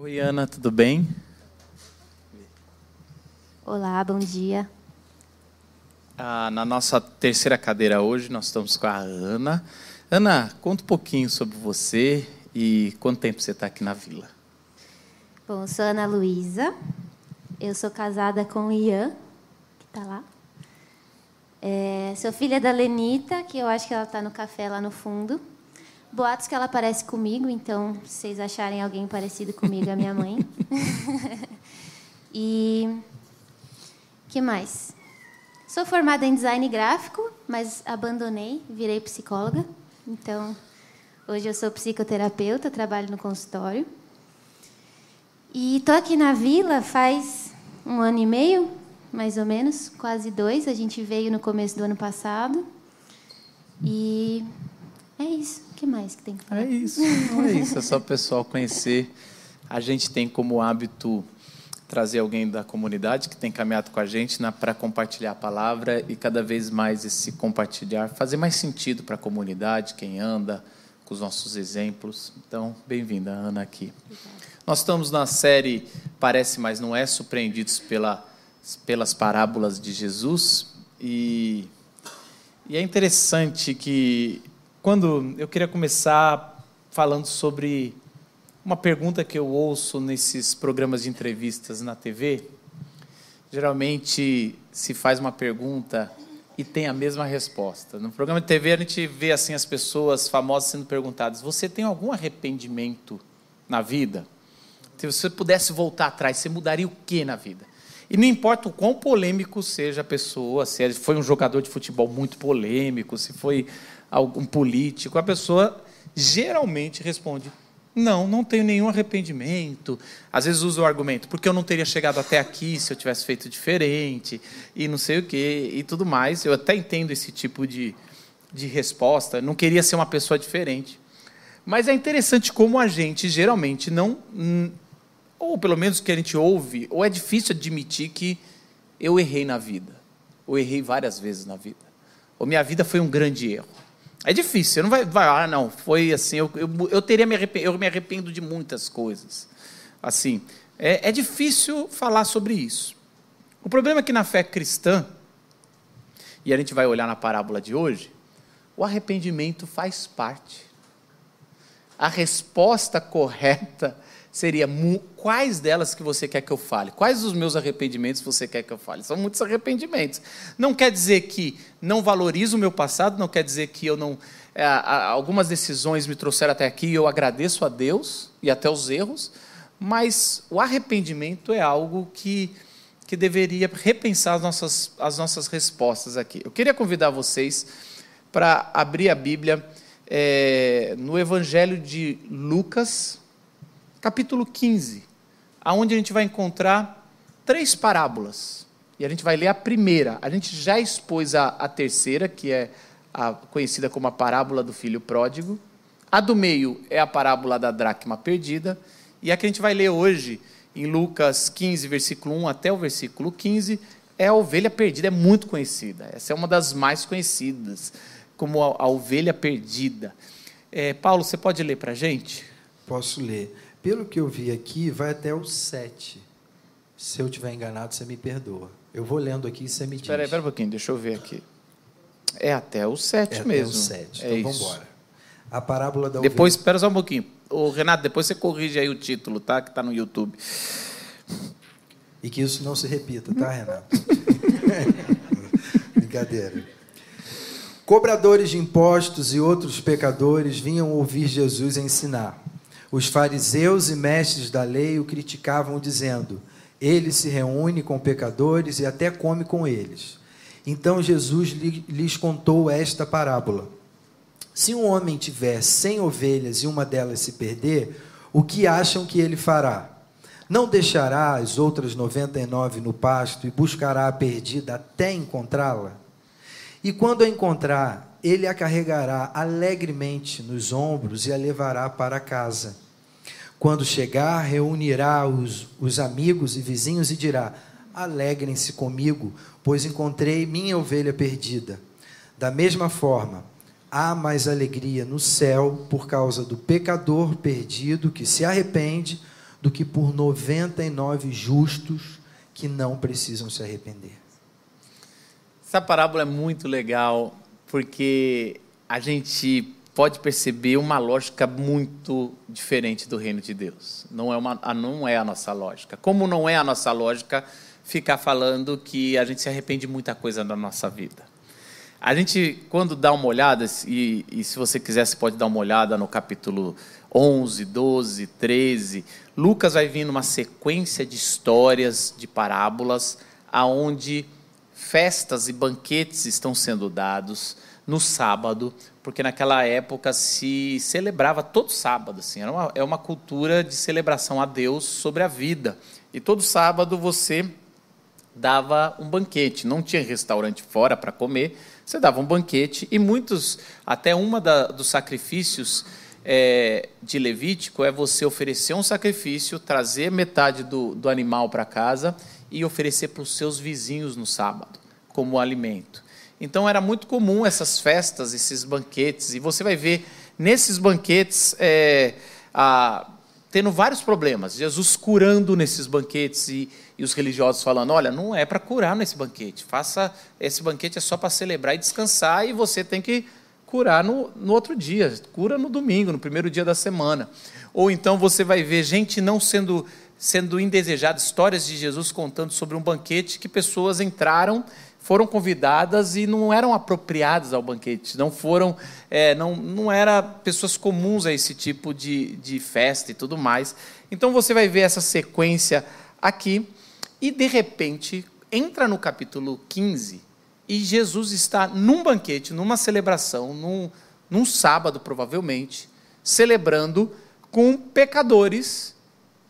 Oi, Ana, tudo bem? Olá, bom dia. Ah, na nossa terceira cadeira hoje, nós estamos com a Ana. Ana, conta um pouquinho sobre você e quanto tempo você está aqui na vila. Bom, eu sou Ana Luísa, eu sou casada com o Ian, que está lá. É, sou filha da Lenita, que eu acho que ela está no café lá no fundo. Boatos que ela parece comigo, então, se vocês acharem alguém parecido comigo, é minha mãe. e. que mais? Sou formada em design gráfico, mas abandonei, virei psicóloga. Então, hoje eu sou psicoterapeuta, trabalho no consultório. E estou aqui na vila faz um ano e meio, mais ou menos, quase dois. A gente veio no começo do ano passado. E é isso. O que mais que tem que falar? É isso, não é isso. É só o pessoal conhecer. A gente tem como hábito trazer alguém da comunidade que tem caminhado com a gente para compartilhar a palavra e cada vez mais esse compartilhar fazer mais sentido para a comunidade, quem anda, com os nossos exemplos. Então, bem-vinda, Ana, aqui. Obrigada. Nós estamos na série Parece, mas não é, surpreendidos pela, pelas parábolas de Jesus. E, e é interessante que quando eu queria começar falando sobre uma pergunta que eu ouço nesses programas de entrevistas na TV. Geralmente se faz uma pergunta e tem a mesma resposta. No programa de TV a gente vê assim as pessoas famosas sendo perguntadas: "Você tem algum arrependimento na vida? Se você pudesse voltar atrás, você mudaria o que na vida?" E não importa o quão polêmico seja a pessoa, se foi um jogador de futebol muito polêmico, se foi algum político, a pessoa geralmente responde: não, não tenho nenhum arrependimento. Às vezes uso o argumento, porque eu não teria chegado até aqui se eu tivesse feito diferente, e não sei o quê, e tudo mais. Eu até entendo esse tipo de, de resposta. Não queria ser uma pessoa diferente. Mas é interessante como a gente geralmente não. Ou pelo menos que a gente ouve, ou é difícil admitir que eu errei na vida. Ou errei várias vezes na vida. Ou minha vida foi um grande erro. É difícil, não vai, vai ah, não, foi assim, eu, eu, eu teria me arrependo, eu me arrependo de muitas coisas. Assim, é, é difícil falar sobre isso. O problema é que na fé cristã, e a gente vai olhar na parábola de hoje, o arrependimento faz parte. A resposta correta seria quais delas que você quer que eu fale? Quais os meus arrependimentos você quer que eu fale? São muitos arrependimentos. Não quer dizer que não valorizo o meu passado, não quer dizer que eu não é, algumas decisões me trouxeram até aqui e eu agradeço a Deus e até os erros, mas o arrependimento é algo que que deveria repensar as nossas, as nossas respostas aqui. Eu queria convidar vocês para abrir a Bíblia é, no Evangelho de Lucas, capítulo 15, aonde a gente vai encontrar três parábolas. E a gente vai ler a primeira. A gente já expôs a, a terceira, que é a, conhecida como a parábola do filho pródigo. A do meio é a parábola da dracma perdida. E a que a gente vai ler hoje, em Lucas 15, versículo 1 até o versículo 15, é a ovelha perdida. É muito conhecida. Essa é uma das mais conhecidas, como a, a ovelha perdida. É, Paulo, você pode ler para a gente? Posso ler. Pelo que eu vi aqui, vai até o 7. Se eu estiver enganado, você me perdoa. Eu vou lendo aqui e você me diz. Espera aí, espera um pouquinho, deixa eu ver aqui. É até o 7 é mesmo. Até o 7. Então vamos embora. A parábola da Depois, ovelha... espera só um pouquinho. Ô, Renato, depois você corrige aí o título, tá? Que está no YouTube. E que isso não se repita, tá, Renato? Brincadeira. Cobradores de impostos e outros pecadores vinham ouvir Jesus ensinar. Os fariseus e mestres da lei o criticavam, dizendo: Ele se reúne com pecadores e até come com eles. Então Jesus lhes contou esta parábola: Se um homem tiver cem ovelhas e uma delas se perder, o que acham que ele fará? Não deixará as outras noventa e nove no pasto e buscará a perdida até encontrá-la? E quando a encontrar, ele a carregará alegremente nos ombros e a levará para casa. Quando chegar, reunirá os, os amigos e vizinhos e dirá: Alegrem-se comigo, pois encontrei minha ovelha perdida. Da mesma forma, há mais alegria no céu por causa do pecador perdido que se arrepende do que por 99 justos que não precisam se arrepender. Essa parábola é muito legal porque a gente pode perceber uma lógica muito diferente do reino de Deus. Não é, uma, não é a nossa lógica. Como não é a nossa lógica ficar falando que a gente se arrepende de muita coisa na nossa vida. A gente, quando dá uma olhada, e, e se você quiser, você pode dar uma olhada no capítulo 11, 12, 13, Lucas vai vir numa sequência de histórias, de parábolas, aonde festas e banquetes estão sendo dados no sábado, porque naquela época se celebrava todo sábado, assim, era uma, é uma cultura de celebração a Deus sobre a vida. E todo sábado você dava um banquete, não tinha restaurante fora para comer, você dava um banquete e muitos, até uma dos sacrifícios é, de Levítico é você oferecer um sacrifício, trazer metade do, do animal para casa e oferecer para os seus vizinhos no sábado, como alimento. Então era muito comum essas festas, esses banquetes, e você vai ver nesses banquetes é, a, tendo vários problemas. Jesus curando nesses banquetes e, e os religiosos falando: olha, não é para curar nesse banquete, faça esse banquete é só para celebrar e descansar, e você tem que curar no, no outro dia, cura no domingo, no primeiro dia da semana. Ou então você vai ver gente não sendo sendo indesejada, histórias de Jesus contando sobre um banquete que pessoas entraram, foram convidadas e não eram apropriadas ao banquete, não foram, é, não, não era pessoas comuns a esse tipo de, de festa e tudo mais. Então você vai ver essa sequência aqui e de repente entra no capítulo 15 e Jesus está num banquete, numa celebração, num, num sábado provavelmente, celebrando com pecadores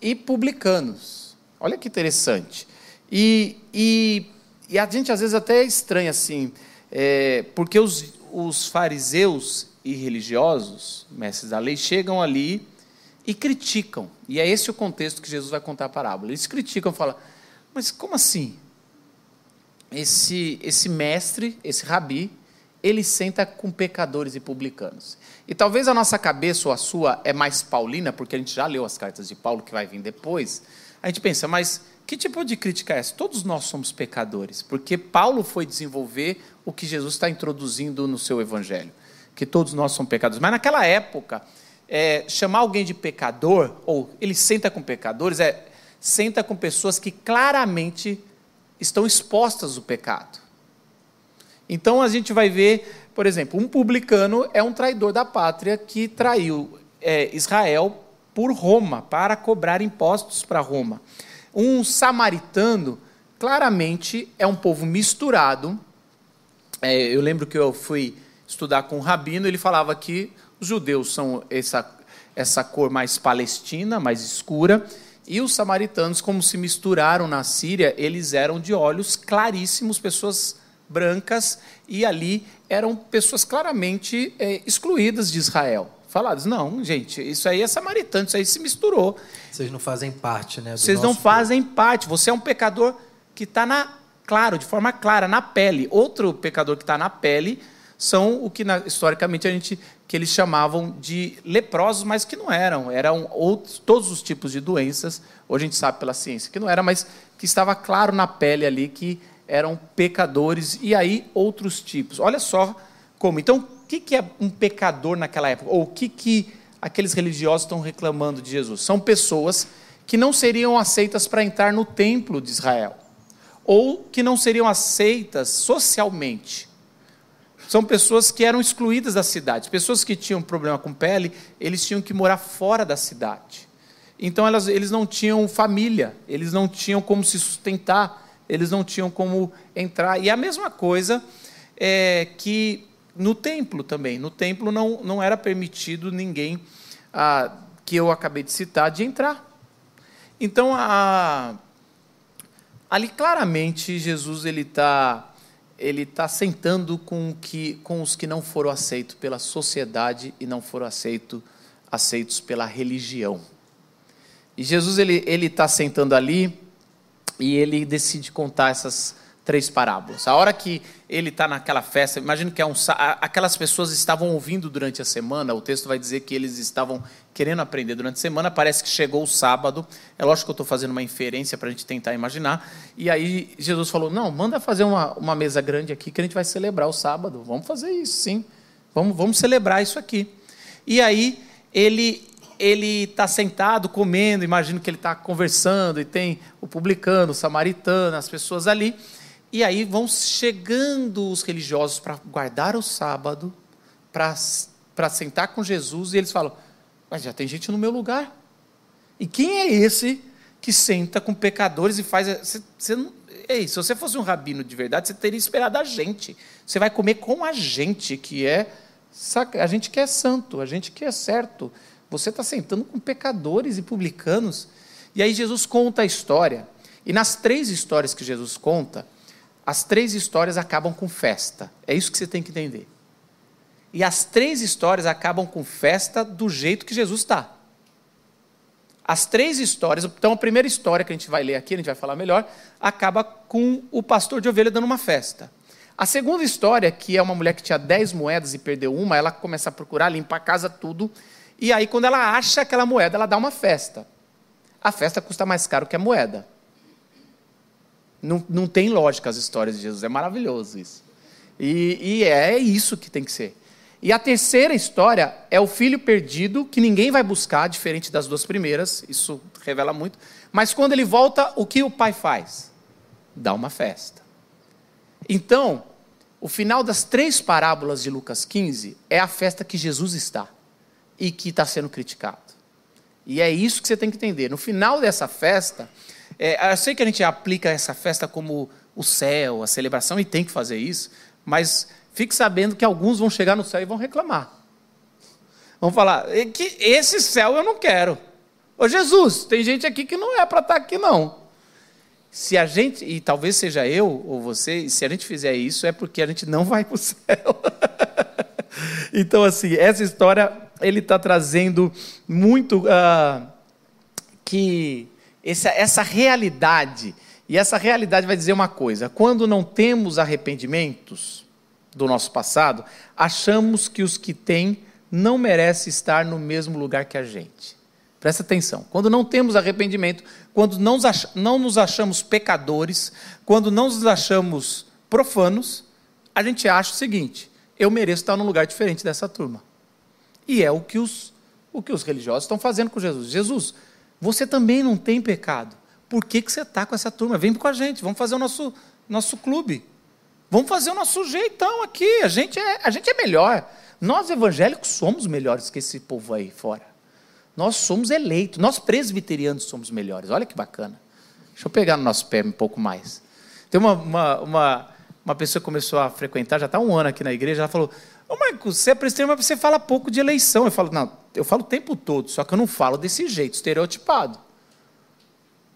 e publicanos. Olha que interessante. E, e, e a gente às vezes até estranha assim, é, porque os, os fariseus e religiosos, mestres da lei, chegam ali e criticam. E é esse o contexto que Jesus vai contar a parábola. Eles criticam, falam, mas como assim? esse, esse mestre, esse rabi, ele senta com pecadores e publicanos. E talvez a nossa cabeça ou a sua é mais paulina, porque a gente já leu as cartas de Paulo, que vai vir depois. A gente pensa, mas que tipo de crítica é essa? Todos nós somos pecadores, porque Paulo foi desenvolver o que Jesus está introduzindo no seu evangelho, que todos nós somos pecadores. Mas naquela época, é, chamar alguém de pecador, ou ele senta com pecadores, é senta com pessoas que claramente estão expostas ao pecado. Então a gente vai ver, por exemplo, um publicano é um traidor da pátria que traiu é, Israel por Roma, para cobrar impostos para Roma. Um samaritano, claramente, é um povo misturado. É, eu lembro que eu fui estudar com um rabino, ele falava que os judeus são essa, essa cor mais palestina, mais escura, e os samaritanos, como se misturaram na Síria, eles eram de olhos claríssimos, pessoas brancas, e ali eram pessoas claramente é, excluídas de Israel. Falados, não, gente, isso aí é samaritano, isso aí se misturou. Vocês não fazem parte, né? Vocês não fazem povo. parte. Você é um pecador que está na claro, de forma clara, na pele. Outro pecador que está na pele são o que historicamente a gente que eles chamavam de leprosos, mas que não eram, eram outros, todos os tipos de doenças. Hoje a gente sabe pela ciência que não era, mas que estava claro na pele ali que eram pecadores e aí outros tipos. Olha só como. Então, o que é um pecador naquela época? Ou o que que aqueles religiosos estão reclamando de Jesus? São pessoas que não seriam aceitas para entrar no templo de Israel, ou que não seriam aceitas socialmente são pessoas que eram excluídas da cidade. Pessoas que tinham problema com pele, eles tinham que morar fora da cidade. Então elas, eles não tinham família, eles não tinham como se sustentar, eles não tinham como entrar. E a mesma coisa é que no templo também. No templo não, não era permitido ninguém ah, que eu acabei de citar de entrar. Então, a, ali claramente Jesus ele está ele está sentando com, que, com os que não foram aceitos pela sociedade e não foram aceito, aceitos pela religião. E Jesus ele está sentando ali e ele decide contar essas três parábolas. A hora que ele está naquela festa, imagino que é um, aquelas pessoas estavam ouvindo durante a semana, o texto vai dizer que eles estavam querendo aprender durante a semana, parece que chegou o sábado, é lógico que eu estou fazendo uma inferência para a gente tentar imaginar, e aí Jesus falou, não, manda fazer uma, uma mesa grande aqui que a gente vai celebrar o sábado, vamos fazer isso, sim, vamos, vamos celebrar isso aqui. E aí ele ele está sentado comendo, imagino que ele está conversando, e tem o publicano, o samaritano, as pessoas ali, e aí vão chegando os religiosos para guardar o sábado, para sentar com Jesus, e eles falam: Mas já tem gente no meu lugar. E quem é esse que senta com pecadores e faz. Você, você não, ei, se você fosse um rabino de verdade, você teria esperado a gente. Você vai comer com a gente, que é. A gente que é santo, a gente que é certo. Você está sentando com pecadores e publicanos. E aí Jesus conta a história. E nas três histórias que Jesus conta, as três histórias acabam com festa. É isso que você tem que entender. E as três histórias acabam com festa do jeito que Jesus está. As três histórias, então a primeira história que a gente vai ler aqui, a gente vai falar melhor, acaba com o pastor de ovelha dando uma festa. A segunda história, que é uma mulher que tinha dez moedas e perdeu uma, ela começa a procurar, limpa a casa, tudo. E aí, quando ela acha aquela moeda, ela dá uma festa. A festa custa mais caro que a moeda. Não, não tem lógica as histórias de Jesus, é maravilhoso isso. E, e é isso que tem que ser. E a terceira história é o filho perdido, que ninguém vai buscar, diferente das duas primeiras, isso revela muito. Mas quando ele volta, o que o pai faz? Dá uma festa. Então, o final das três parábolas de Lucas 15 é a festa que Jesus está e que está sendo criticado. E é isso que você tem que entender. No final dessa festa, é, eu sei que a gente aplica essa festa como o céu, a celebração, e tem que fazer isso, mas fique sabendo que alguns vão chegar no céu e vão reclamar. Vão falar, que esse céu eu não quero. Ô Jesus, tem gente aqui que não é para estar tá aqui, não. Se a gente, e talvez seja eu ou você, se a gente fizer isso, é porque a gente não vai para o céu. então, assim, essa história ele está trazendo muito uh, que essa, essa realidade, e essa realidade vai dizer uma coisa: quando não temos arrependimentos do nosso passado, achamos que os que têm não merecem estar no mesmo lugar que a gente. Presta atenção. Quando não temos arrependimento, quando não, não nos achamos pecadores, quando não nos achamos profanos, a gente acha o seguinte: eu mereço estar num lugar diferente dessa turma. E é o que os, o que os religiosos estão fazendo com Jesus. Jesus, você também não tem pecado. Por que, que você está com essa turma? Vem com a gente, vamos fazer o nosso, nosso clube. Vamos fazer o nosso jeitão aqui. A gente, é, a gente é melhor. Nós evangélicos somos melhores que esse povo aí fora. Nós somos eleitos. Nós presbiterianos somos melhores. Olha que bacana. Deixa eu pegar no nosso pé um pouco mais. Tem uma, uma, uma, uma pessoa que começou a frequentar, já está um ano aqui na igreja, ela falou: Ô, Marcos, você é presbiteriano, mas você fala pouco de eleição. Eu falo, não, eu falo o tempo todo, só que eu não falo desse jeito, estereotipado.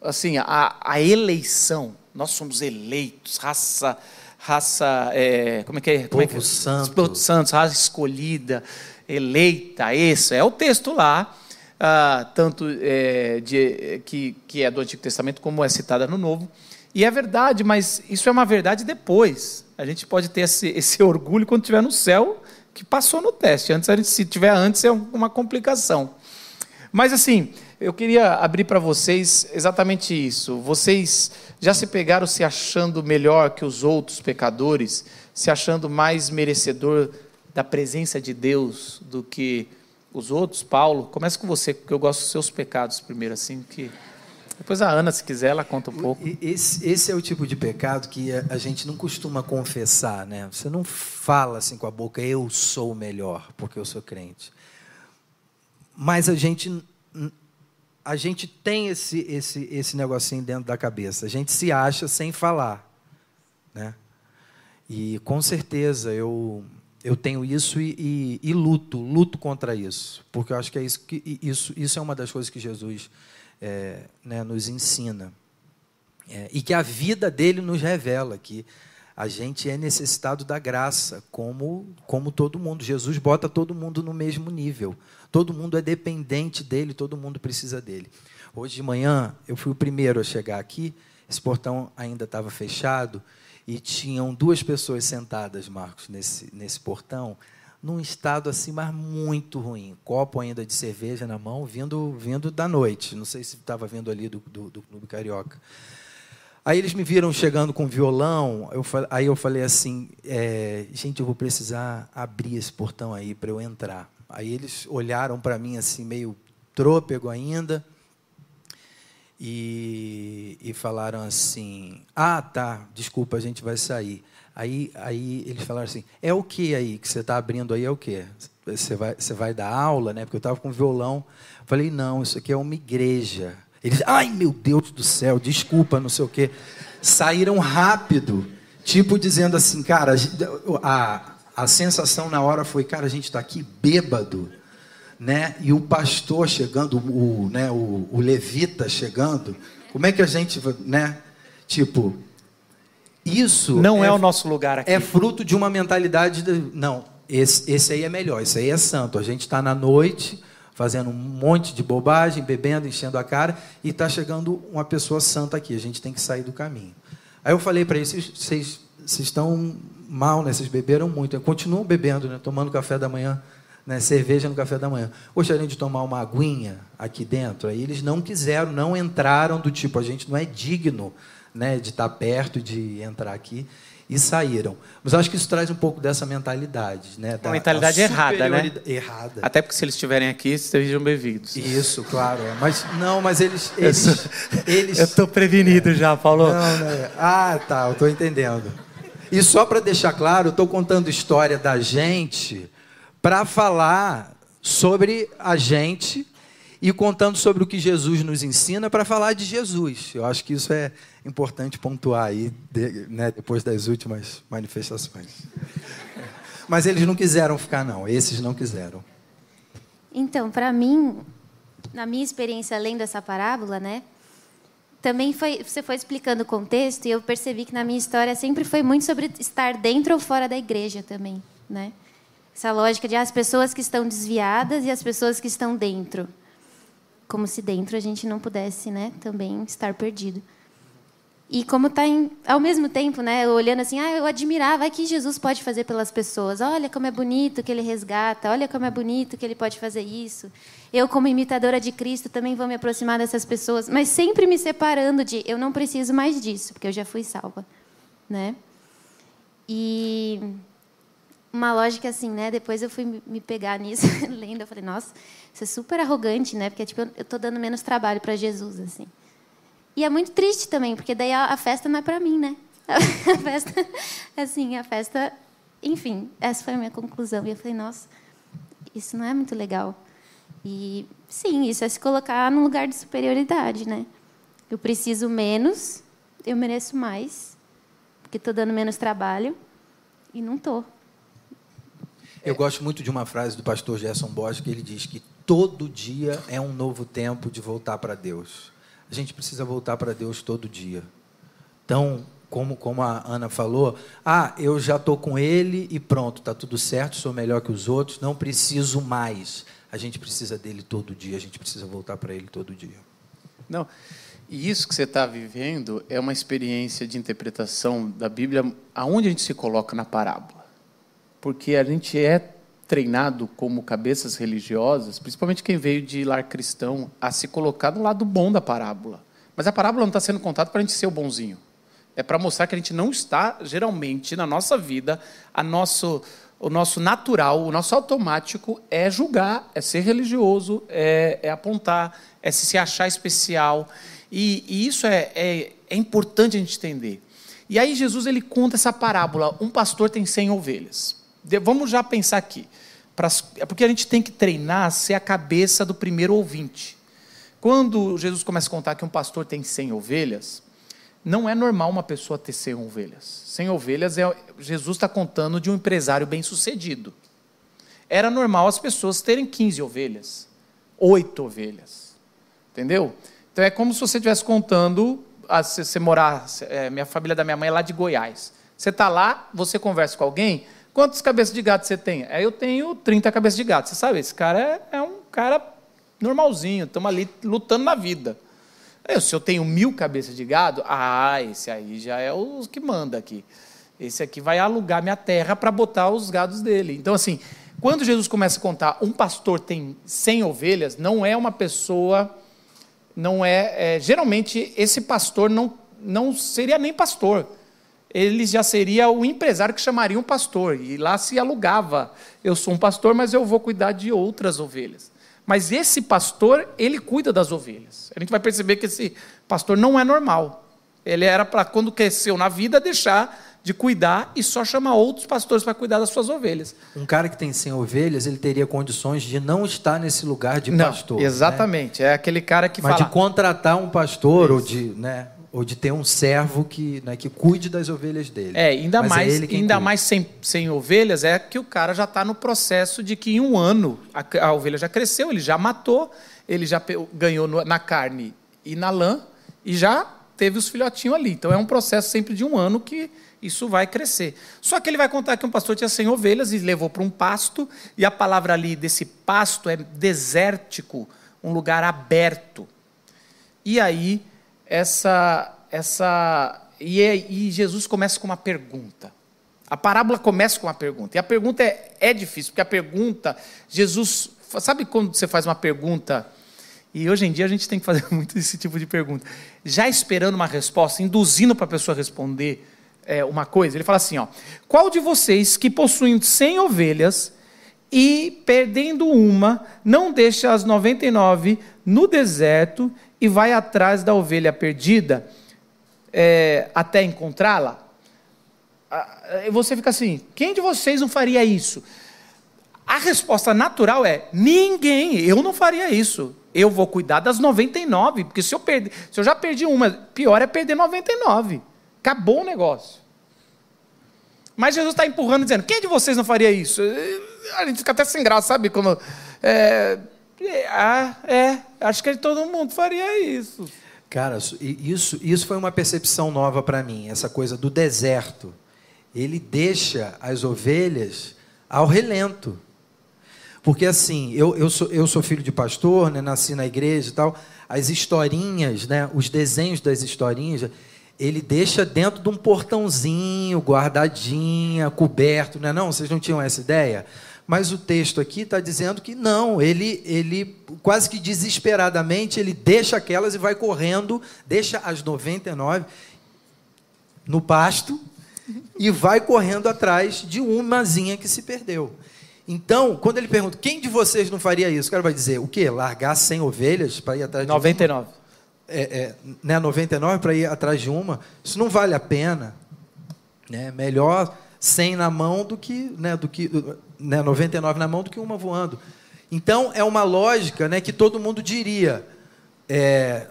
Assim, a, a eleição, nós somos eleitos, raça, raça, é, como é que é? Como Povo é que é? santo. santos, raça escolhida, eleita, isso, é o texto lá, ah, tanto é, de, que, que é do Antigo Testamento como é citada no Novo. E é verdade, mas isso é uma verdade depois. A gente pode ter esse, esse orgulho quando estiver no céu, que passou no teste. Antes, gente, se tiver antes, é uma complicação. Mas assim, eu queria abrir para vocês exatamente isso. Vocês já se pegaram se achando melhor que os outros pecadores, se achando mais merecedor da presença de Deus do que os outros? Paulo, começa com você, porque eu gosto dos seus pecados primeiro, assim que depois a Ana, se quiser, ela conta um pouco. Esse, esse é o tipo de pecado que a, gente não costuma confessar, né? Você não fala assim com a boca, eu sou o melhor, porque eu sou crente. Mas a gente a gente tem esse, esse, esse negocinho dentro da cabeça. A gente se acha sem falar. Né? E com certeza eu, eu tenho isso e, e, e, luto, luto contra isso. Porque eu acho que é isso que isso, isso é uma das coisas que Jesus é, né, nos ensina. É, e que a vida dele nos revela que a gente é necessitado da graça, como, como todo mundo. Jesus bota todo mundo no mesmo nível. Todo mundo é dependente dele, todo mundo precisa dele. Hoje de manhã, eu fui o primeiro a chegar aqui, esse portão ainda estava fechado, e tinham duas pessoas sentadas, Marcos, nesse, nesse portão, num estado assim, mas muito ruim. Copo ainda de cerveja na mão, vindo, vindo da noite. Não sei se estava vindo ali do, do, do Clube Carioca. Aí eles me viram chegando com violão, eu, aí eu falei assim, é, gente, eu vou precisar abrir esse portão aí para eu entrar. Aí eles olharam para mim assim, meio trôpego ainda, e, e falaram assim, ah, tá, desculpa, a gente vai sair. Aí, aí eles falaram assim, é o que aí que você está abrindo aí, é o que? Você vai, você vai dar aula, né? Porque eu estava com violão. Falei, não, isso aqui é uma igreja. Eles, ai meu Deus do céu, desculpa, não sei o quê. Saíram rápido, tipo dizendo assim, cara, a, a sensação na hora foi, cara, a gente está aqui bêbado, né? E o pastor chegando, o, né, o, o levita chegando, como é que a gente, né? Tipo, isso não é, é, o nosso lugar aqui. É fruto de uma mentalidade de, não, esse, esse aí é melhor, esse aí é santo. A gente está na noite fazendo um monte de bobagem, bebendo, enchendo a cara, e está chegando uma pessoa santa aqui. A gente tem que sair do caminho. Aí eu falei para eles: vocês, vocês estão mal, né? Vocês beberam muito. Continuam bebendo, né? Tomando café da manhã, né? cerveja no café da manhã. Gostariam de tomar uma aguinha aqui dentro? Aí eles não quiseram, não entraram do tipo, a gente não é digno né, de estar perto, de entrar aqui e saíram. Mas acho que isso traz um pouco dessa mentalidade, né? Da, Uma mentalidade errada, né? Errada. Até porque se eles estiverem aqui, sejam bem-vindos. Isso, claro. É. Mas não, mas eles, eles, eu eles... estou prevenido já, Paulo. Não, não é. Ah, tá. Eu estou entendendo. E só para deixar claro, eu estou contando história da gente para falar sobre a gente e contando sobre o que Jesus nos ensina para falar de Jesus. Eu acho que isso é importante pontuar aí, de, né, depois das últimas manifestações. Mas eles não quiseram ficar, não. Esses não quiseram. Então, para mim, na minha experiência lendo essa parábola, né, também foi, você foi explicando o contexto e eu percebi que na minha história sempre foi muito sobre estar dentro ou fora da igreja também, né? Essa lógica de ah, as pessoas que estão desviadas e as pessoas que estão dentro como se dentro a gente não pudesse, né, também estar perdido. E como está ao mesmo tempo, né, olhando assim, ah, eu admirava o que Jesus pode fazer pelas pessoas. Olha como é bonito que ele resgata, olha como é bonito que ele pode fazer isso. Eu como imitadora de Cristo também vou me aproximar dessas pessoas, mas sempre me separando de eu não preciso mais disso, porque eu já fui salva, né? E uma lógica assim, né? Depois eu fui me pegar nisso, lendo, eu falei, nossa, isso é super arrogante, né? Porque tipo, eu estou dando menos trabalho para Jesus, assim. E é muito triste também, porque daí a, a festa não é para mim, né? A festa, assim, a festa, enfim, essa foi a minha conclusão. E eu falei, nossa, isso não é muito legal. E sim, isso é se colocar num lugar de superioridade, né? Eu preciso menos, eu mereço mais, porque estou dando menos trabalho e não estou. Eu gosto muito de uma frase do pastor Gerson Borges que ele diz que todo dia é um novo tempo de voltar para Deus. A gente precisa voltar para Deus todo dia. Então, como, como a Ana falou, ah, eu já estou com ele e pronto, está tudo certo, sou melhor que os outros, não preciso mais. A gente precisa dele todo dia, a gente precisa voltar para ele todo dia. Não, e isso que você está vivendo é uma experiência de interpretação da Bíblia, aonde a gente se coloca na parábola porque a gente é treinado como cabeças religiosas, principalmente quem veio de lar cristão, a se colocar do lado bom da parábola. Mas a parábola não está sendo contada para a gente ser o bonzinho. É para mostrar que a gente não está, geralmente, na nossa vida, a nosso, o nosso natural, o nosso automático é julgar, é ser religioso, é, é apontar, é se achar especial. E, e isso é, é, é importante a gente entender. E aí Jesus ele conta essa parábola: um pastor tem 100 ovelhas. Vamos já pensar aqui. É porque a gente tem que treinar a ser a cabeça do primeiro ouvinte. Quando Jesus começa a contar que um pastor tem 100 ovelhas, não é normal uma pessoa ter 100 ovelhas. 100 ovelhas, é, Jesus está contando de um empresário bem-sucedido. Era normal as pessoas terem 15 ovelhas, 8 ovelhas. Entendeu? Então é como se você estivesse contando, ah, se você morar, é, minha família da minha mãe é lá de Goiás. Você está lá, você conversa com alguém, Quantas cabeças de gato você tem? Aí eu tenho 30 cabeças de gato. Você sabe, esse cara é, é um cara normalzinho, estamos ali lutando na vida. Se eu tenho mil cabeças de gado, ah, esse aí já é o que manda aqui. Esse aqui vai alugar minha terra para botar os gados dele. Então, assim, quando Jesus começa a contar, um pastor tem 100 ovelhas, não é uma pessoa, não é, é geralmente esse pastor não, não seria nem pastor. Ele já seria o empresário que chamaria um pastor. E lá se alugava. Eu sou um pastor, mas eu vou cuidar de outras ovelhas. Mas esse pastor, ele cuida das ovelhas. A gente vai perceber que esse pastor não é normal. Ele era para, quando cresceu na vida, deixar de cuidar e só chamar outros pastores para cuidar das suas ovelhas. Um cara que tem 100 ovelhas, ele teria condições de não estar nesse lugar de não, pastor. Né? Exatamente. Né? É aquele cara que Mas fala... de contratar um pastor Isso. ou de, né, ou de ter um servo que, né, que cuide das ovelhas dele. É, ainda Mas é mais, é ainda mais sem, sem ovelhas é que o cara já está no processo de que em um ano a, a, ovelha já cresceu, ele já matou, ele já ganhou no, na carne e na lã e já teve os filhotinhos ali. Então é um processo sempre de um ano que isso vai crescer. Só que ele vai contar que um pastor tinha 100 ovelhas e levou para um pasto, e a palavra ali desse pasto é desértico, um lugar aberto. E aí, essa. essa e, e Jesus começa com uma pergunta. A parábola começa com uma pergunta. E a pergunta é, é difícil, porque a pergunta, Jesus. Sabe quando você faz uma pergunta? E hoje em dia a gente tem que fazer muito esse tipo de pergunta. Já esperando uma resposta, induzindo para a pessoa responder é, uma coisa. Ele fala assim: ó, qual de vocês que possuem 100 ovelhas e perdendo uma, não deixa as 99 no deserto e vai atrás da ovelha perdida é, até encontrá-la? Você fica assim: quem de vocês não faria isso? A resposta natural é: ninguém, eu não faria isso. Eu vou cuidar das 99, porque se eu, perder, se eu já perdi uma, pior é perder 99. Acabou o negócio. Mas Jesus está empurrando, dizendo: quem de vocês não faria isso? A gente fica até sem graça, sabe? Quando, é, ah, é, acho que todo mundo faria isso. Cara, isso, isso foi uma percepção nova para mim, essa coisa do deserto. Ele deixa as ovelhas ao relento. Porque assim, eu, eu, sou, eu sou filho de pastor, né, nasci na igreja e tal. As historinhas, né, os desenhos das historinhas, ele deixa dentro de um portãozinho, guardadinha, coberto, não é não? Vocês não tinham essa ideia? Mas o texto aqui está dizendo que não, ele, ele quase que desesperadamente, ele deixa aquelas e vai correndo, deixa as 99 no pasto e vai correndo atrás de umazinha que se perdeu. Então, quando ele pergunta, quem de vocês não faria isso? O cara vai dizer, o quê? Largar 100 ovelhas para ir atrás de 99 é, é, né, 99 para ir atrás de uma, isso não vale a pena. Né? Melhor 100 na mão do que, né, do que né, 99 na mão do que uma voando. Então, é uma lógica né, que todo mundo diria: é,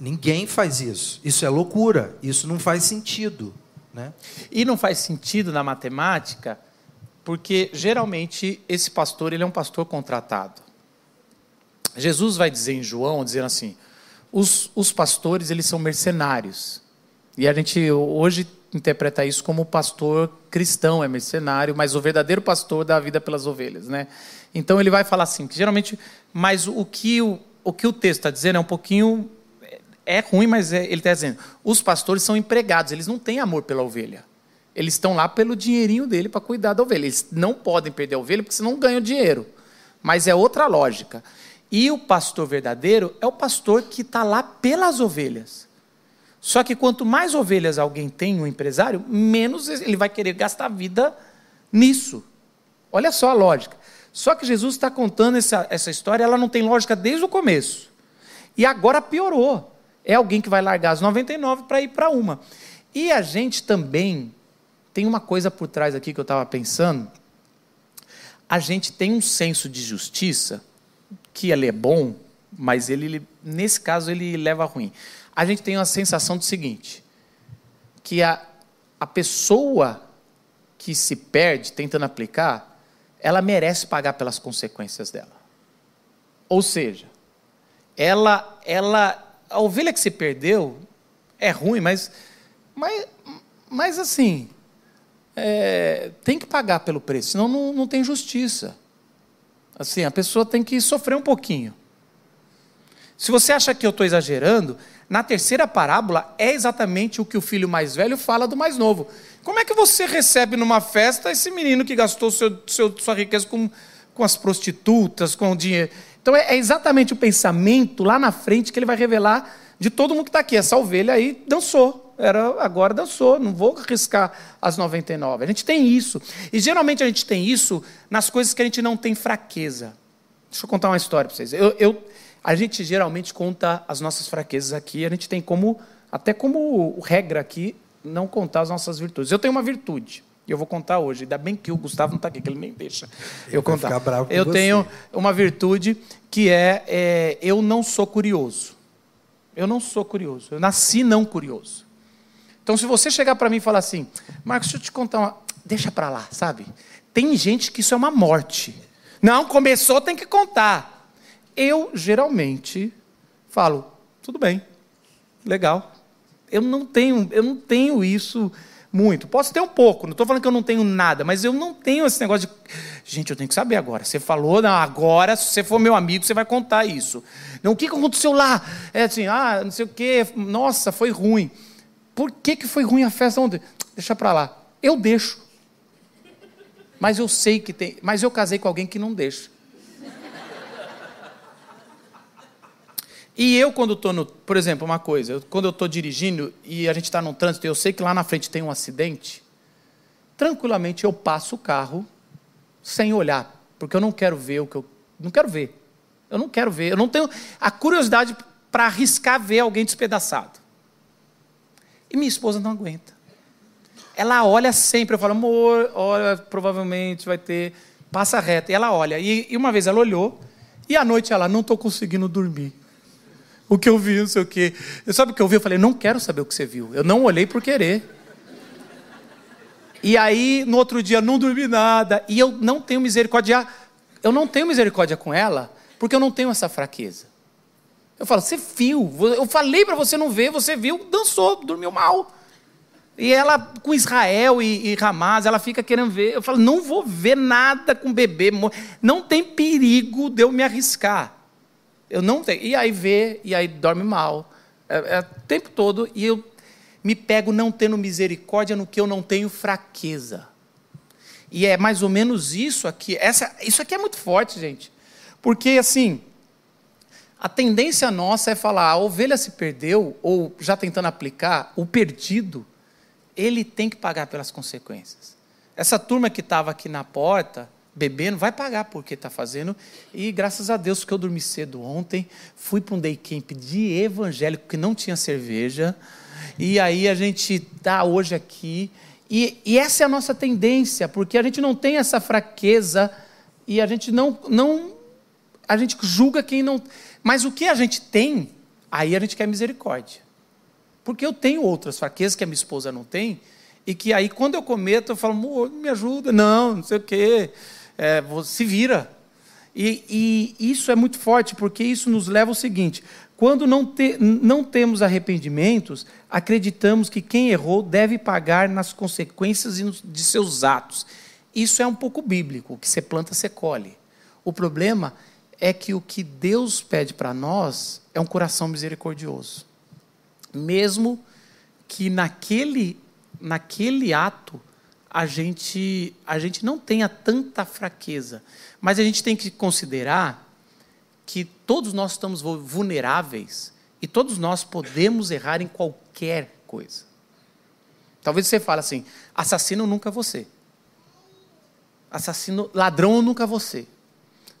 ninguém faz isso. Isso é loucura. Isso não faz sentido. Né? E não faz sentido na matemática, porque geralmente esse pastor ele é um pastor contratado. Jesus vai dizer em João, dizendo assim: os, os pastores eles são mercenários. E a gente hoje interpreta isso como pastor cristão é mercenário, mas o verdadeiro pastor dá a vida pelas ovelhas, né? Então ele vai falar assim, que geralmente, mas o que o, o que o texto está dizendo é um pouquinho é ruim, mas é, ele está dizendo, os pastores são empregados, eles não têm amor pela ovelha. Eles estão lá pelo dinheirinho dele para cuidar da ovelha. Eles não podem perder a ovelha porque senão ganham dinheiro. Mas é outra lógica. E o pastor verdadeiro é o pastor que está lá pelas ovelhas. Só que quanto mais ovelhas alguém tem, um empresário, menos ele vai querer gastar vida nisso. Olha só a lógica. Só que Jesus está contando essa, essa história, ela não tem lógica desde o começo. E agora piorou. É alguém que vai largar as 99 para ir para uma. E a gente também tem uma coisa por trás aqui que eu estava pensando. A gente tem um senso de justiça que ele é bom, mas ele, nesse caso, ele leva ruim. A gente tem uma sensação do seguinte, que a, a pessoa que se perde tentando aplicar, ela merece pagar pelas consequências dela. Ou seja, ela, ela, a ovelha que se perdeu é ruim, mas, mas, mas assim, é, tem que pagar pelo preço, senão não, não tem justiça. Assim, a pessoa tem que sofrer um pouquinho. Se você acha que eu estou exagerando, na terceira parábola é exatamente o que o filho mais velho fala do mais novo. Como é que você recebe numa festa esse menino que gastou seu, seu, sua riqueza com, com as prostitutas, com o dinheiro? Então é, é exatamente o pensamento lá na frente que ele vai revelar de todo mundo que está aqui. Essa ovelha aí dançou. Era, agora dançou, não vou arriscar as 99. A gente tem isso. E geralmente a gente tem isso nas coisas que a gente não tem fraqueza. Deixa eu contar uma história para vocês. Eu, eu, a gente geralmente conta as nossas fraquezas aqui, a gente tem como, até como regra aqui, não contar as nossas virtudes. Eu tenho uma virtude. E eu vou contar hoje. Ainda bem que o Gustavo não está aqui, que ele nem deixa eu contar. eu você. tenho uma virtude que é, é, eu não sou curioso. Eu não sou curioso. Eu nasci não curioso. Então, se você chegar para mim e falar assim, Marcos, deixa eu te contar uma. Deixa para lá, sabe? Tem gente que isso é uma morte. Não, começou, tem que contar. Eu, geralmente, falo, tudo bem, legal. Eu não tenho, eu não tenho isso muito. Posso ter um pouco, não estou falando que eu não tenho nada, mas eu não tenho esse negócio de. Gente, eu tenho que saber agora. Você falou, não, agora, se você for meu amigo, você vai contar isso. Não, o que aconteceu lá? É assim, ah, não sei o quê, nossa, foi ruim. Por que, que foi ruim a festa ontem? Deixa para lá. Eu deixo. Mas eu sei que tem. Mas eu casei com alguém que não deixa. E eu, quando estou no. Por exemplo, uma coisa, quando eu estou dirigindo e a gente está num trânsito eu sei que lá na frente tem um acidente, tranquilamente eu passo o carro sem olhar, porque eu não quero ver o que eu. Não quero ver. Eu não quero ver. Eu não tenho a curiosidade para arriscar ver alguém despedaçado. E minha esposa não aguenta. Ela olha sempre, eu falo, amor, olha, provavelmente vai ter. Passa reto. E ela olha. E, e uma vez ela olhou, e à noite ela, não estou conseguindo dormir o que eu vi, não sei o quê. Eu, sabe o que eu vi? Eu falei, não quero saber o que você viu. Eu não olhei por querer. E aí, no outro dia, não dormi nada. E eu não tenho misericórdia. Eu não tenho misericórdia com ela, porque eu não tenho essa fraqueza. Eu falo, você viu. Eu falei para você não ver, você viu, dançou, dormiu mal. E ela, com Israel e, e Hamas, ela fica querendo ver. Eu falo, não vou ver nada com bebê. Não tem perigo de eu me arriscar. Eu não tenho. E aí vê, e aí dorme mal. É, é o tempo todo. E eu me pego não tendo misericórdia no que eu não tenho fraqueza. E é mais ou menos isso aqui. Essa, isso aqui é muito forte, gente. Porque, assim, a tendência nossa é falar, a ovelha se perdeu, ou já tentando aplicar, o perdido, ele tem que pagar pelas consequências. Essa turma que estava aqui na porta, bebendo, vai pagar por que está fazendo. E graças a Deus que eu dormi cedo ontem, fui para um day camp de evangélico que não tinha cerveja. E aí a gente está hoje aqui. E, e, essa é a nossa tendência, porque a gente não tem essa fraqueza e a gente não, não a gente julga quem não. Mas o que a gente tem, aí a gente quer misericórdia. Porque eu tenho outras fraquezas que a minha esposa não tem, e que aí quando eu cometo, eu falo, me ajuda, não, não sei o quê é, se vira. E, e, isso é muito forte, porque isso nos leva ao seguinte: quando não, te, não temos arrependimentos, acreditamos que quem errou deve pagar nas consequências de seus atos. Isso é um pouco bíblico: o que você planta, você colhe. O problema é que o que Deus pede para nós é um coração misericordioso. Mesmo que naquele, naquele ato a gente, a gente não tenha tanta fraqueza. Mas a gente tem que considerar que todos nós estamos vulneráveis e todos nós podemos errar em qualquer coisa. Talvez você fale assim: assassino nunca você. Assassino, ladrão nunca você.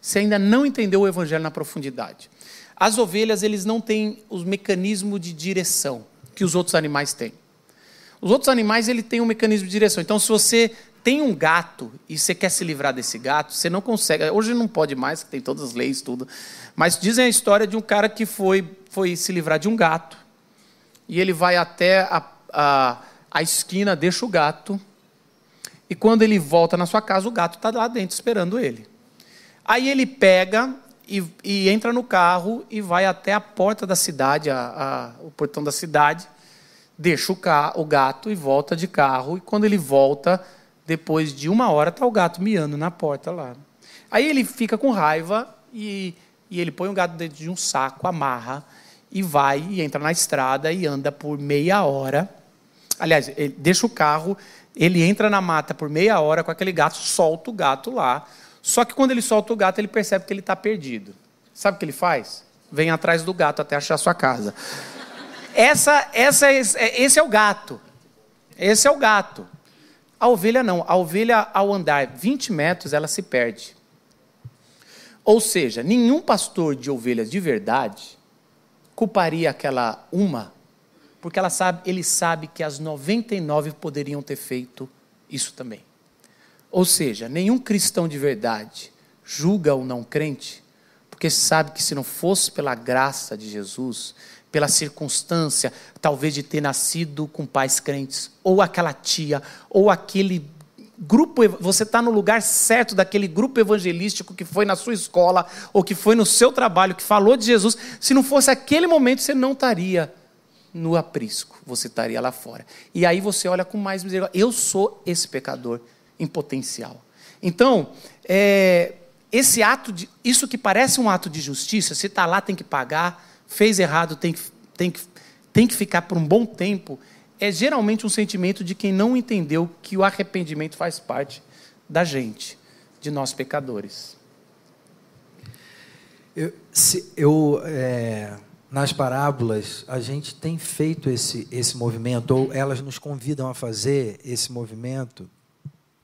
Você ainda não entendeu o evangelho na profundidade. As ovelhas, eles não têm os mecanismos de direção que os outros animais têm. Os outros animais ele tem um mecanismo de direção. Então, se você tem um gato e você quer se livrar desse gato, você não consegue. Hoje não pode mais, tem todas as leis, tudo. Mas dizem a história de um cara que foi, foi se livrar de um gato. E ele vai até a, a, a esquina, deixa o gato. E quando ele volta na sua casa, o gato está lá dentro esperando ele. Aí ele pega e, e, entra no carro e vai até a porta da cidade, a, a, o portão da cidade deixa o, o gato e volta de carro. E quando ele volta, depois de uma hora, está o gato miando na porta lá. Aí ele fica com raiva e, e ele põe o gado dentro de um saco, amarra e vai e entra na estrada e anda por meia hora. Aliás, ele deixa o carro, ele entra na mata por meia hora com aquele gato, solta o gato lá. Só que quando ele solta o gato, ele percebe que ele está perdido. Sabe o que ele faz? Vem atrás do gato até achar sua casa. Essa, essa, esse é o gato. Esse é o gato. A ovelha não. A ovelha, ao andar 20 metros, ela se perde. Ou seja, nenhum pastor de ovelhas de verdade culparia aquela uma, porque ela sabe, ele sabe que as 99 poderiam ter feito isso também. Ou seja, nenhum cristão de verdade julga o não crente, porque sabe que se não fosse pela graça de Jesus, pela circunstância, talvez de ter nascido com pais crentes, ou aquela tia, ou aquele grupo, você está no lugar certo daquele grupo evangelístico que foi na sua escola ou que foi no seu trabalho, que falou de Jesus. Se não fosse aquele momento, você não estaria no aprisco, você estaria lá fora. E aí você olha com mais misericórdia. Eu sou esse pecador em potencial. Então, é, esse ato de, isso que parece um ato de justiça, se está lá tem que pagar, fez errado tem que, tem que, tem que ficar por um bom tempo é geralmente um sentimento de quem não entendeu que o arrependimento faz parte da gente, de nós pecadores. Eu, se, eu é, nas parábolas, a gente tem feito esse, esse movimento, ou elas nos convidam a fazer esse movimento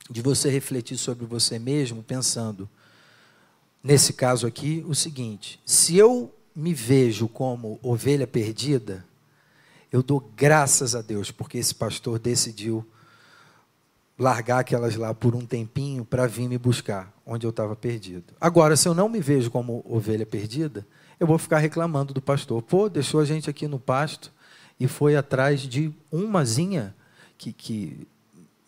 de você refletir sobre você mesmo, pensando, nesse caso aqui, o seguinte: se eu me vejo como ovelha perdida, eu dou graças a Deus, porque esse pastor decidiu largar aquelas lá por um tempinho para vir me buscar onde eu estava perdido. Agora, se eu não me vejo como ovelha perdida, eu vou ficar reclamando do pastor. Pô, deixou a gente aqui no pasto e foi atrás de umazinha que, que,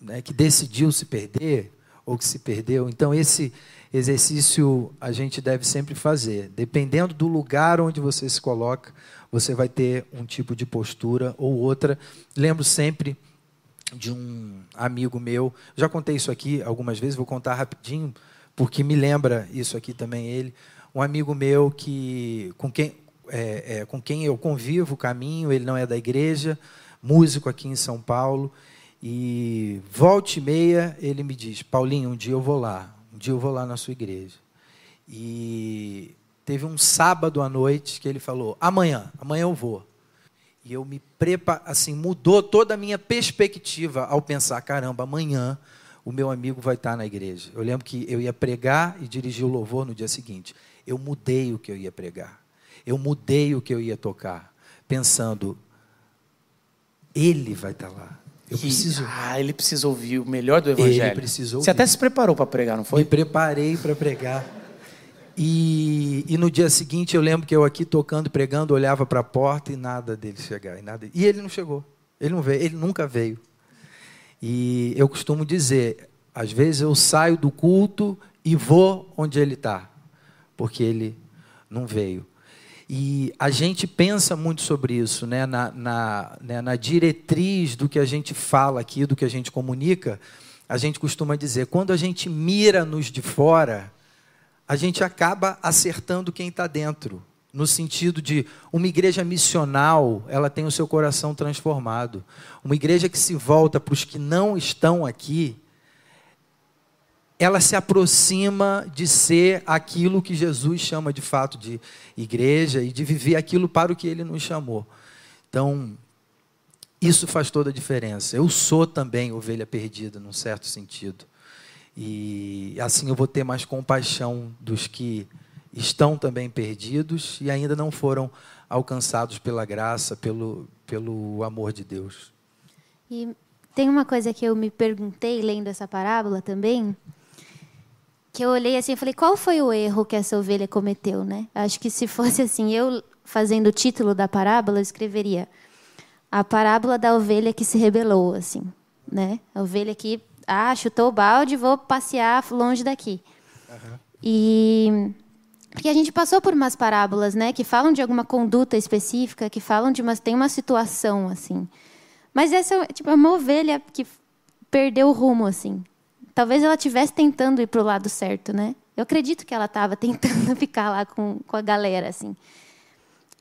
né, que decidiu se perder ou que se perdeu. Então, esse exercício a gente deve sempre fazer. Dependendo do lugar onde você se coloca, você vai ter um tipo de postura ou outra. Lembro sempre de um amigo meu, já contei isso aqui algumas vezes, vou contar rapidinho, porque me lembra isso aqui também ele. Um amigo meu que com quem, é, é, com quem eu convivo, caminho, ele não é da igreja, músico aqui em São Paulo, e volta e meia ele me diz: Paulinho, um dia eu vou lá, um dia eu vou lá na sua igreja. E Teve um sábado à noite que ele falou: amanhã, amanhã eu vou. E eu me preparo, assim, mudou toda a minha perspectiva ao pensar: caramba, amanhã o meu amigo vai estar na igreja. Eu lembro que eu ia pregar e dirigir o louvor no dia seguinte. Eu mudei o que eu ia pregar. Eu mudei o que eu ia tocar, pensando: ele vai estar lá. Eu preciso. Ah, ele precisa ouvir o melhor do evangelho. Ele precisou. Você até se preparou para pregar, não foi? Me preparei para pregar. E, e, no dia seguinte eu lembro que eu aqui tocando, pregando, olhava para a porta e nada dele chegar. E, nada, e ele não chegou. Ele não veio, ele nunca veio. E eu costumo dizer, às vezes eu saio do culto e vou onde ele está, porque ele não veio. E a gente pensa muito sobre isso, né? Na, na, né? na diretriz do que a gente fala aqui, do que a gente comunica, a gente costuma dizer, quando a gente mira nos de fora, a gente acaba acertando quem está dentro, no sentido de uma igreja missional, ela tem o seu coração transformado. Uma igreja que se volta para os que não estão aqui, ela se aproxima de ser aquilo que Jesus chama de fato de igreja e de viver aquilo para o que ele nos chamou. Então, isso faz toda a diferença. Eu sou também ovelha perdida, num certo sentido. E assim eu vou ter mais compaixão dos que estão também perdidos e ainda não foram alcançados pela graça, pelo, pelo amor de Deus. E tem uma coisa que eu me perguntei lendo essa parábola também, que eu olhei assim e falei, qual foi o erro que essa ovelha cometeu, né? Acho que se fosse assim, eu fazendo o título da parábola, eu escreveria a parábola da ovelha que se rebelou, assim, né? A ovelha que ah, chutou o balde, vou passear longe daqui. Uhum. E porque a gente passou por umas parábolas, né, que falam de alguma conduta específica, que falam de uma tem uma situação assim. Mas essa tipo é uma ovelha que perdeu o rumo assim. Talvez ela estivesse tentando ir para o lado certo, né? Eu acredito que ela estava tentando ficar lá com, com a galera, assim.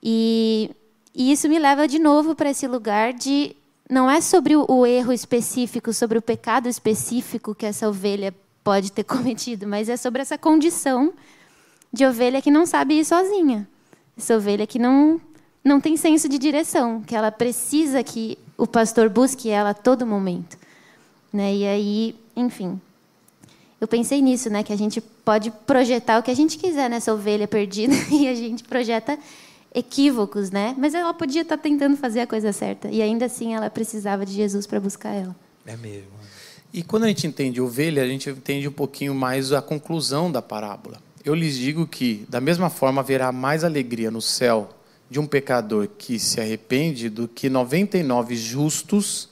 E, e isso me leva de novo para esse lugar de não é sobre o, o erro específico, sobre o pecado específico que essa ovelha pode ter cometido, mas é sobre essa condição de ovelha que não sabe ir sozinha. Essa ovelha que não, não tem senso de direção, que ela precisa que o pastor busque ela a todo momento. Né? E aí, enfim, eu pensei nisso, né? Que a gente pode projetar o que a gente quiser nessa ovelha perdida e a gente projeta equívocos, né? Mas ela podia estar tentando fazer a coisa certa e ainda assim ela precisava de Jesus para buscar ela. É mesmo. E quando a gente entende ovelha, a gente entende um pouquinho mais a conclusão da parábola. Eu lhes digo que, da mesma forma, haverá mais alegria no céu de um pecador que se arrepende do que 99 justos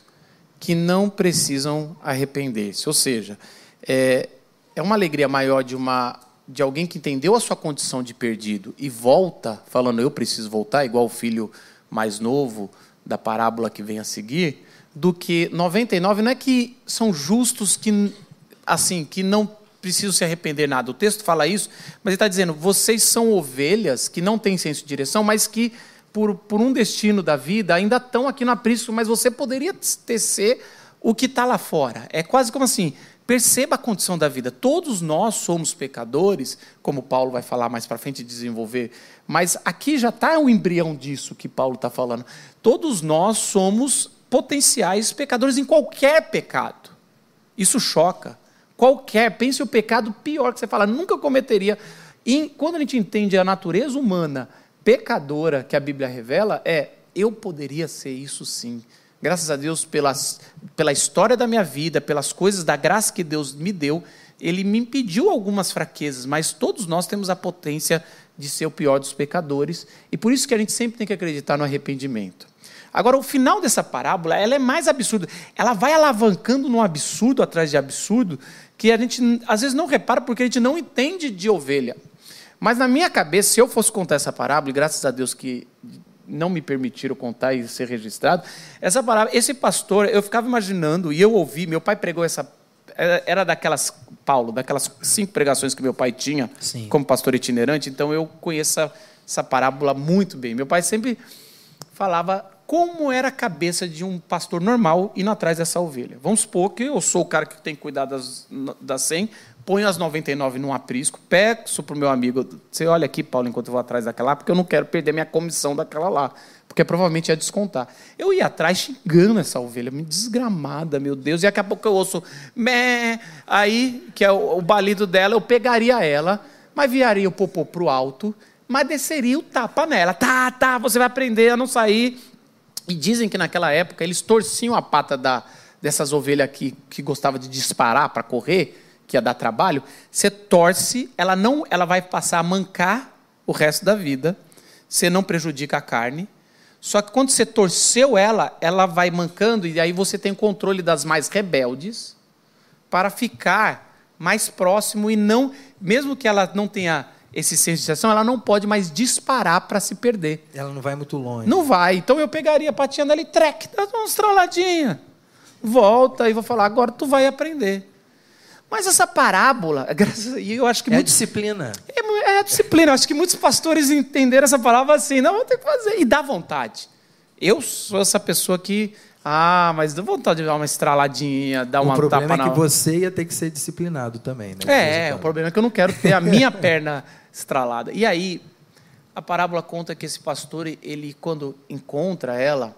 que não precisam arrepender-se. Ou seja, é, é uma alegria maior de uma de alguém que entendeu a sua condição de perdido e volta, falando eu preciso voltar, igual o filho mais novo da parábola que vem a seguir, do que 99 não é que são justos que assim, que não precisam se arrepender nada. O texto fala isso, mas ele está dizendo: vocês são ovelhas que não têm senso de direção, mas que por, por um destino da vida ainda estão aqui no aprisco, mas você poderia tecer o que está lá fora. É quase como assim: Perceba a condição da vida. Todos nós somos pecadores, como Paulo vai falar mais para frente e desenvolver. Mas aqui já está o embrião disso que Paulo está falando. Todos nós somos potenciais pecadores em qualquer pecado. Isso choca. Qualquer. Pense o pecado pior que você fala, nunca cometeria. E quando a gente entende a natureza humana pecadora que a Bíblia revela, é eu poderia ser isso sim. Graças a Deus pelas, pela história da minha vida, pelas coisas da graça que Deus me deu, Ele me impediu algumas fraquezas, mas todos nós temos a potência de ser o pior dos pecadores, e por isso que a gente sempre tem que acreditar no arrependimento. Agora, o final dessa parábola, ela é mais absurda. Ela vai alavancando num absurdo atrás de absurdo, que a gente às vezes não repara porque a gente não entende de ovelha. Mas na minha cabeça, se eu fosse contar essa parábola, e graças a Deus que não me permitiram contar e ser registrado. Essa palavra, esse pastor, eu ficava imaginando, e eu ouvi, meu pai pregou essa. Era daquelas, Paulo, daquelas cinco pregações que meu pai tinha Sim. como pastor itinerante, então eu conheço essa, essa parábola muito bem. Meu pai sempre falava como era a cabeça de um pastor normal indo atrás dessa ovelha. Vamos supor que eu sou o cara que tem que cuidar das, das 100, ponho as 99 num aprisco, peço para o meu amigo, você olha aqui, Paulo, enquanto eu vou atrás daquela lá, porque eu não quero perder minha comissão daquela lá, porque provavelmente ia descontar. Eu ia atrás xingando essa ovelha, me desgramada, meu Deus, e daqui a pouco eu ouço, mé, aí, que é o, o balido dela, eu pegaria ela, mas viraria o popô para o alto, mas desceria o tapa nela. Tá, tá, você vai aprender a não sair. E dizem que naquela época eles torciam a pata da, dessas ovelhas aqui que gostava de disparar para correr, que ia dar trabalho, você torce, ela não, ela vai passar a mancar o resto da vida, você não prejudica a carne. Só que quando você torceu ela, ela vai mancando e aí você tem o controle das mais rebeldes para ficar mais próximo e não, mesmo que ela não tenha esse sensação, ela não pode mais disparar para se perder. Ela não vai muito longe. Não vai. Então eu pegaria a patinha dela e trec, dá uma estraladinha. Volta e vou falar, agora tu vai aprender. Mas essa parábola, e eu acho que é muitos, disciplina. É, é disciplina. Eu acho que muitos pastores entenderam essa palavra assim, não vou ter que fazer e dá vontade. Eu sou essa pessoa que ah, mas dá vontade de dar uma estraladinha, dar uma tapa O problema é que você ia ter que ser disciplinado também, né? É, o problema é que eu não quero ter a minha perna estralada. E aí, a parábola conta que esse pastor, ele quando encontra ela,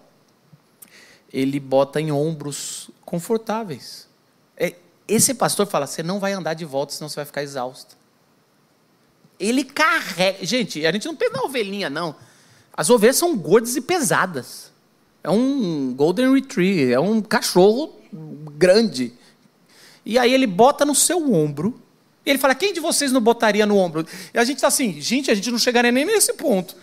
ele bota em ombros confortáveis. É, esse pastor fala: você não vai andar de volta, senão você vai ficar exausto. Ele carrega. Gente, a gente não pensa na ovelhinha, não. As ovelhas são gordas e pesadas. É um Golden Retriever, é um cachorro grande. E aí ele bota no seu ombro. E ele fala: quem de vocês não botaria no ombro? E a gente está assim, gente, a gente não chegaria nem nesse ponto.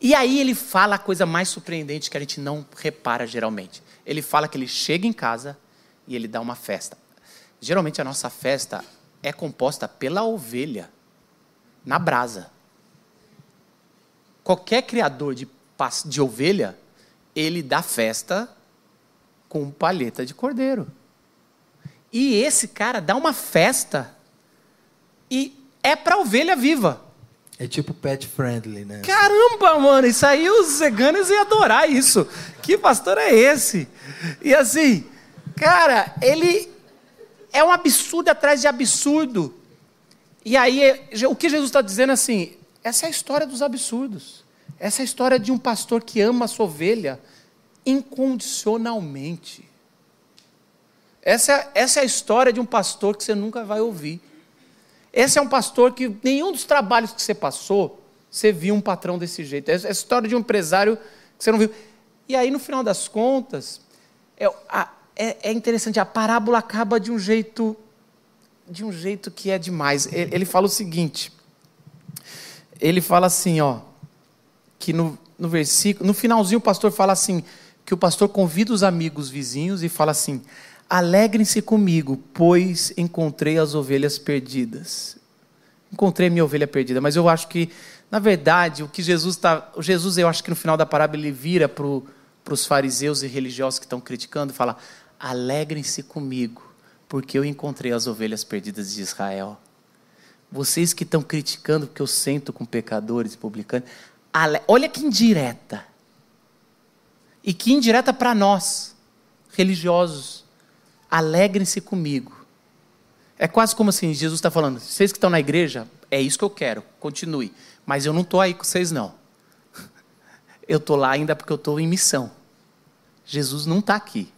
E aí ele fala a coisa mais surpreendente que a gente não repara geralmente. Ele fala que ele chega em casa e ele dá uma festa. Geralmente a nossa festa é composta pela ovelha na brasa. Qualquer criador de, de ovelha, ele dá festa com palheta de cordeiro. E esse cara dá uma festa e é para ovelha viva. É tipo pet friendly, né? Caramba, mano, isso aí os veganos iam adorar isso. Que pastor é esse? E assim, cara, ele é um absurdo atrás de absurdo. E aí, o que Jesus está dizendo assim, essa é a história dos absurdos. Essa é a história de um pastor que ama a sua ovelha incondicionalmente. Essa, essa é a história de um pastor que você nunca vai ouvir. Esse é um pastor que nenhum dos trabalhos que você passou, você viu um patrão desse jeito. É a história de um empresário que você não viu. E aí, no final das contas, é, é, é interessante, a parábola acaba de um jeito, de um jeito que é demais. Ele, ele fala o seguinte, ele fala assim, ó, que no, no versículo, no finalzinho o pastor fala assim, que o pastor convida os amigos vizinhos e fala assim: Alegrem-se comigo, pois encontrei as ovelhas perdidas. Encontrei minha ovelha perdida, mas eu acho que, na verdade, o que Jesus está. Jesus, eu acho que no final da parábola, ele vira para os fariseus e religiosos que estão criticando fala: Alegrem-se comigo, porque eu encontrei as ovelhas perdidas de Israel. Vocês que estão criticando porque eu sento com pecadores e publicanos, olha que indireta. E que indireta para nós, religiosos alegrem-se comigo. É quase como assim, Jesus está falando, vocês que estão na igreja, é isso que eu quero, continue. Mas eu não estou aí com vocês, não. Eu estou lá ainda porque eu estou em missão. Jesus não está aqui.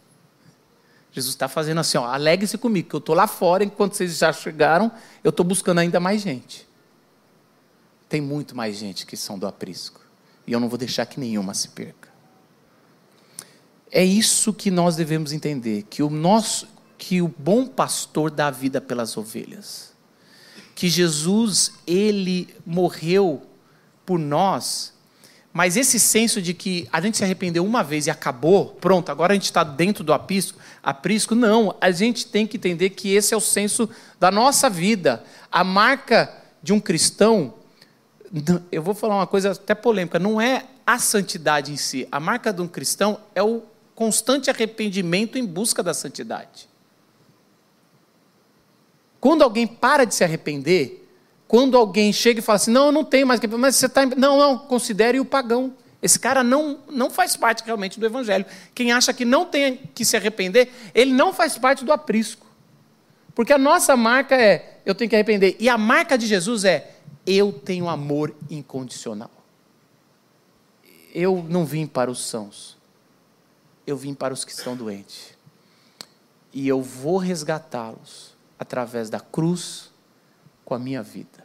Jesus está fazendo assim, ó, alegre-se comigo, que eu estou lá fora, enquanto vocês já chegaram, eu estou buscando ainda mais gente. Tem muito mais gente que são do aprisco. E eu não vou deixar que nenhuma se perca. É isso que nós devemos entender, que o nosso que o bom pastor dá vida pelas ovelhas. Que Jesus, ele morreu por nós, mas esse senso de que a gente se arrependeu uma vez e acabou, pronto, agora a gente está dentro do aprisco, aprisco, não, a gente tem que entender que esse é o senso da nossa vida. A marca de um cristão, eu vou falar uma coisa até polêmica, não é a santidade em si, a marca de um cristão é o constante arrependimento em busca da santidade. Quando alguém para de se arrepender, quando alguém chega e fala assim, não, eu não tenho mais mas você está. Não, não, considere o pagão. Esse cara não, não faz parte realmente do Evangelho. Quem acha que não tem que se arrepender, ele não faz parte do aprisco. Porque a nossa marca é, eu tenho que arrepender. E a marca de Jesus é, eu tenho amor incondicional. Eu não vim para os sãos, eu vim para os que estão doentes. E eu vou resgatá-los através da cruz com a minha vida.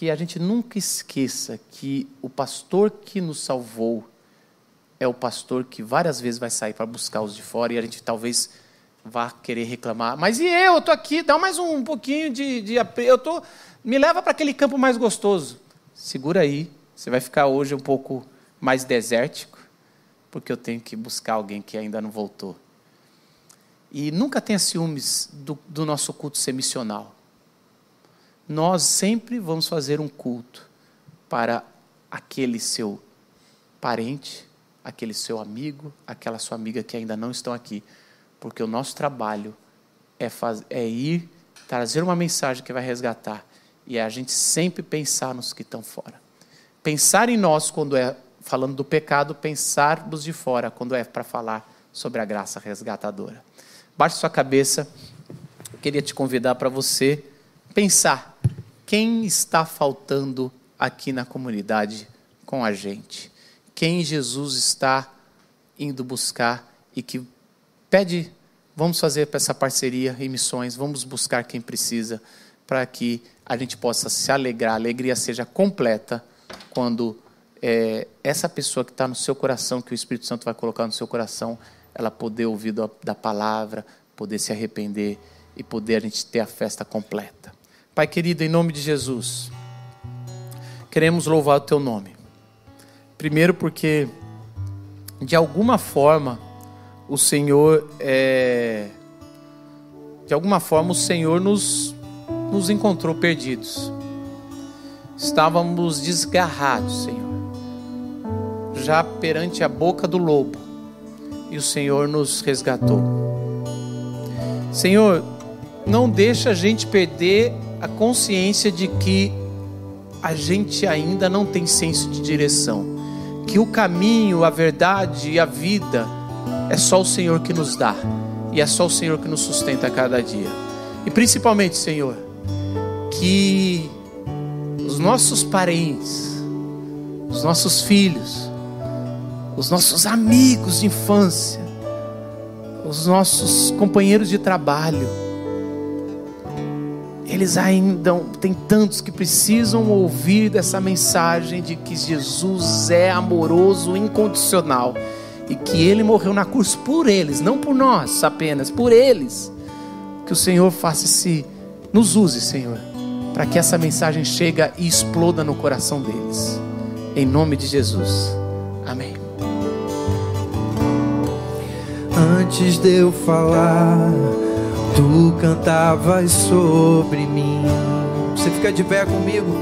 Que a gente nunca esqueça que o pastor que nos salvou é o pastor que várias vezes vai sair para buscar os de fora e a gente talvez vá querer reclamar. Mas e eu? Eu estou aqui, dá mais um pouquinho de. de eu tô, me leva para aquele campo mais gostoso. Segura aí, você vai ficar hoje um pouco mais desértico porque eu tenho que buscar alguém que ainda não voltou. E nunca tenha ciúmes do, do nosso culto ser missional. Nós sempre vamos fazer um culto para aquele seu parente, aquele seu amigo, aquela sua amiga que ainda não estão aqui, porque o nosso trabalho é, faz, é ir trazer uma mensagem que vai resgatar e é a gente sempre pensar nos que estão fora. Pensar em nós quando é falando do pecado, pensar dos de fora, quando é para falar sobre a graça resgatadora. Baixe sua cabeça, queria te convidar para você pensar quem está faltando aqui na comunidade com a gente. Quem Jesus está indo buscar e que pede, vamos fazer essa parceria em missões, vamos buscar quem precisa para que a gente possa se alegrar, a alegria seja completa quando é, essa pessoa que está no seu coração, que o Espírito Santo vai colocar no seu coração, ela poder ouvir da, da palavra, poder se arrepender e poder a gente ter a festa completa. Pai querido, em nome de Jesus, queremos louvar o teu nome. Primeiro porque, de alguma forma, o Senhor é, de alguma forma o Senhor nos, nos encontrou perdidos. Estávamos desgarrados, Senhor já perante a boca do lobo, e o Senhor nos resgatou. Senhor, não deixa a gente perder a consciência de que a gente ainda não tem senso de direção, que o caminho, a verdade e a vida é só o Senhor que nos dá e é só o Senhor que nos sustenta a cada dia. E principalmente, Senhor, que os nossos parentes, os nossos filhos, os nossos amigos de infância, os nossos companheiros de trabalho, eles ainda tem tantos que precisam ouvir dessa mensagem de que Jesus é amoroso, incondicional e que ele morreu na cruz por eles, não por nós apenas, por eles. Que o Senhor faça se nos use, Senhor, para que essa mensagem chegue e exploda no coração deles. Em nome de Jesus. Amém. Antes de eu falar, tu cantavas sobre mim. Você fica de pé comigo?